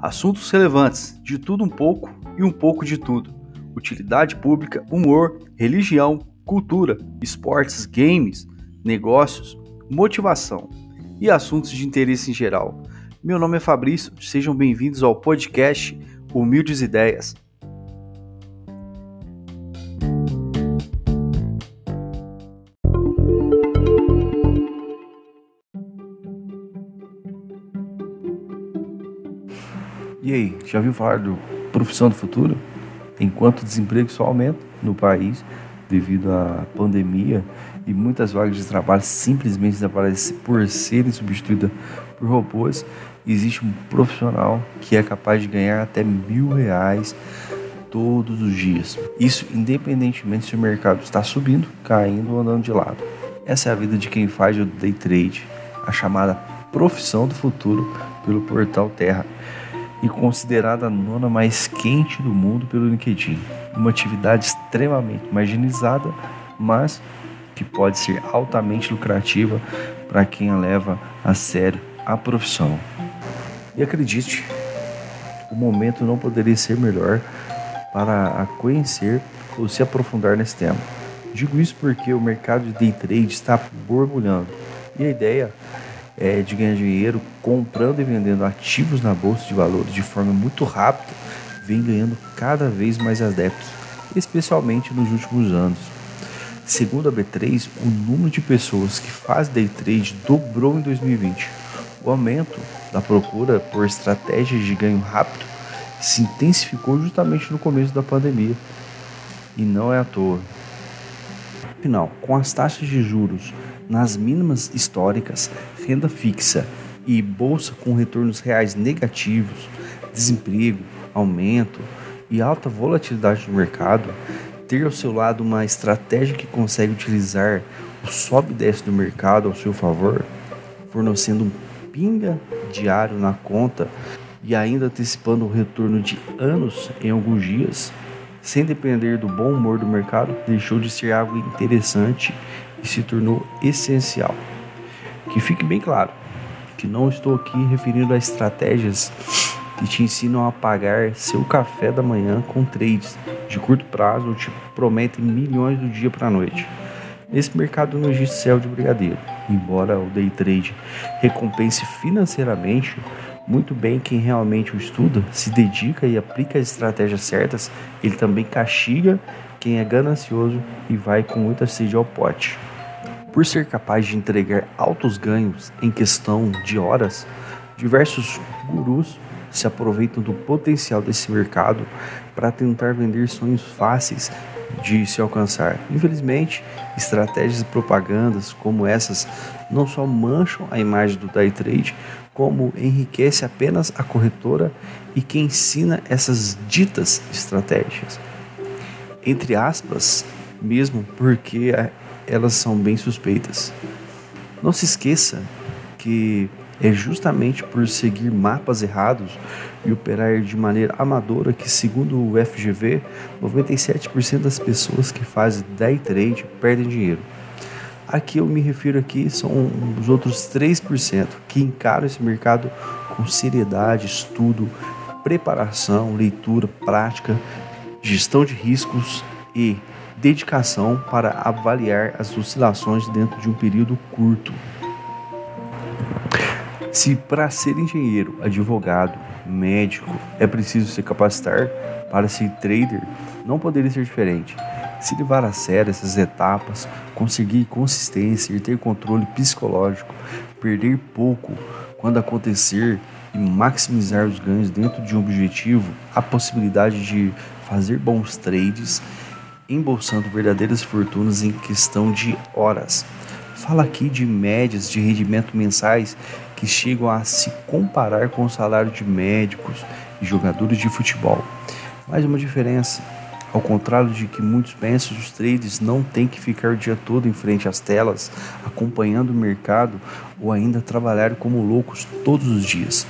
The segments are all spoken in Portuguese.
Assuntos relevantes, de tudo um pouco e um pouco de tudo. Utilidade pública, humor, religião, cultura, esportes, games, negócios, motivação e assuntos de interesse em geral. Meu nome é Fabrício, sejam bem-vindos ao podcast Humildes Ideias. E aí, já viu falar do profissão do futuro? Enquanto o desemprego só aumenta no país devido à pandemia e muitas vagas de trabalho simplesmente desaparecem por serem substituídas por robôs, existe um profissional que é capaz de ganhar até mil reais todos os dias. Isso independentemente se o mercado está subindo, caindo ou andando de lado. Essa é a vida de quem faz o day trade, a chamada profissão do futuro pelo portal Terra e considerada a nona mais quente do mundo pelo LinkedIn. Uma atividade extremamente marginalizada, mas que pode ser altamente lucrativa para quem a leva a sério a profissão. E acredite, o momento não poderia ser melhor para conhecer ou se aprofundar nesse tema. Digo isso porque o mercado de day trade está borbulhando e a ideia é, de ganhar dinheiro comprando e vendendo ativos na bolsa de valores de forma muito rápida vem ganhando cada vez mais adeptos, especialmente nos últimos anos. Segundo a B3, o número de pessoas que fazem day trade dobrou em 2020. O aumento da procura por estratégias de ganho rápido se intensificou justamente no começo da pandemia. E não é à toa. Afinal, com as taxas de juros nas mínimas históricas, renda fixa e bolsa com retornos reais negativos, desemprego, aumento e alta volatilidade no mercado, ter ao seu lado uma estratégia que consegue utilizar o sobe e desce do mercado ao seu favor, fornecendo um pinga diário na conta e ainda antecipando o retorno de anos em alguns dias, sem depender do bom humor do mercado, deixou de ser algo interessante e se tornou essencial. Que fique bem claro que não estou aqui referindo a estratégias que te ensinam a pagar seu café da manhã com trades de curto prazo ou te prometem milhões do dia para a noite. Nesse mercado não existe céu de brigadeiro, embora o day trade recompense financeiramente muito bem quem realmente o estuda, se dedica e aplica as estratégias certas, ele também castiga quem é ganancioso e vai com muita sede ao pote. Por ser capaz de entregar altos ganhos em questão de horas, diversos gurus se aproveitam do potencial desse mercado para tentar vender sonhos fáceis de se alcançar. Infelizmente, estratégias e propagandas como essas não só mancham a imagem do day trade, como enriquece apenas a corretora e quem ensina essas ditas estratégias. Entre aspas, mesmo porque elas são bem suspeitas. Não se esqueça que é justamente por seguir mapas errados e operar de maneira amadora que, segundo o FGV, 97% das pessoas que fazem day trade perdem dinheiro. Aqui eu me refiro aqui são os outros 3% que encaram esse mercado com seriedade, estudo, preparação, leitura, prática, gestão de riscos e dedicação para avaliar as oscilações dentro de um período curto. Se para ser engenheiro, advogado, médico é preciso se capacitar para ser trader, não poderia ser diferente. Se levar a sério essas etapas, conseguir consistência e ter controle psicológico, perder pouco quando acontecer e maximizar os ganhos dentro de um objetivo, a possibilidade de fazer bons trades embolsando verdadeiras fortunas em questão de horas. Fala aqui de médias de rendimento mensais que chegam a se comparar com o salário de médicos e jogadores de futebol. Mais uma diferença. Ao contrário de que muitos pensam, os traders não têm que ficar o dia todo em frente às telas, acompanhando o mercado ou ainda trabalhar como loucos todos os dias.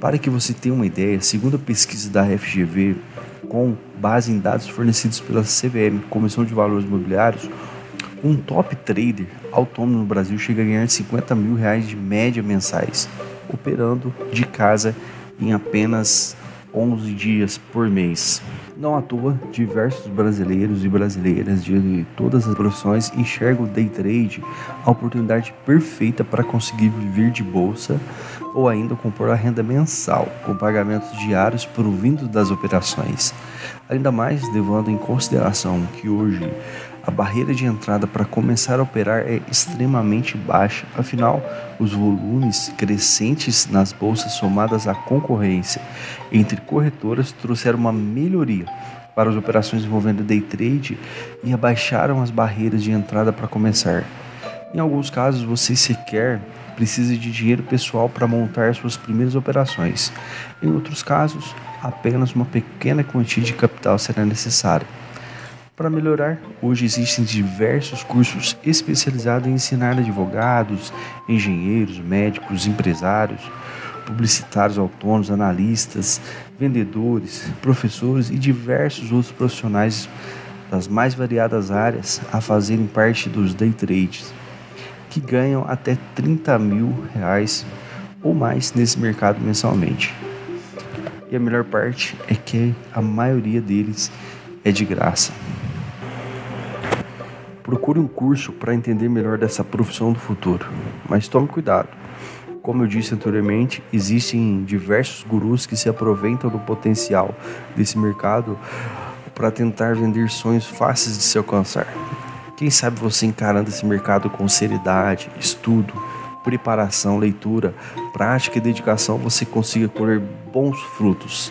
Para que você tenha uma ideia, segundo a pesquisa da FGV, com base em dados fornecidos pela CVM, Comissão de Valores Imobiliários, um top trader autônomo no Brasil chega a ganhar 50 mil reais de média mensais, operando de casa em apenas 11 dias por mês. Não à toa, diversos brasileiros e brasileiras de todas as profissões enxergam o day trade a oportunidade perfeita para conseguir viver de bolsa ou ainda compor a renda mensal com pagamentos diários provindo das operações. Ainda mais levando em consideração que hoje a barreira de entrada para começar a operar é extremamente baixa, afinal, os volumes crescentes nas bolsas somadas à concorrência entre corretoras trouxeram uma melhoria para as operações envolvendo day trade e abaixaram as barreiras de entrada para começar. Em alguns casos, você sequer precisa de dinheiro pessoal para montar suas primeiras operações. Em outros casos, apenas uma pequena quantia de capital será necessária. Para melhorar, hoje existem diversos cursos especializados em ensinar advogados, engenheiros, médicos, empresários, publicitários autônomos, analistas, vendedores, professores e diversos outros profissionais das mais variadas áreas a fazerem parte dos day trades, que ganham até 30 mil reais ou mais nesse mercado mensalmente. E a melhor parte é que a maioria deles é de graça. Procure um curso para entender melhor dessa profissão do futuro, mas tome cuidado. Como eu disse anteriormente, existem diversos gurus que se aproveitam do potencial desse mercado para tentar vender sonhos fáceis de se alcançar. Quem sabe você encarando esse mercado com seriedade, estudo, preparação, leitura, prática e dedicação, você consiga colher bons frutos.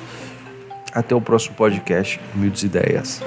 Até o próximo podcast, Humildes Ideias.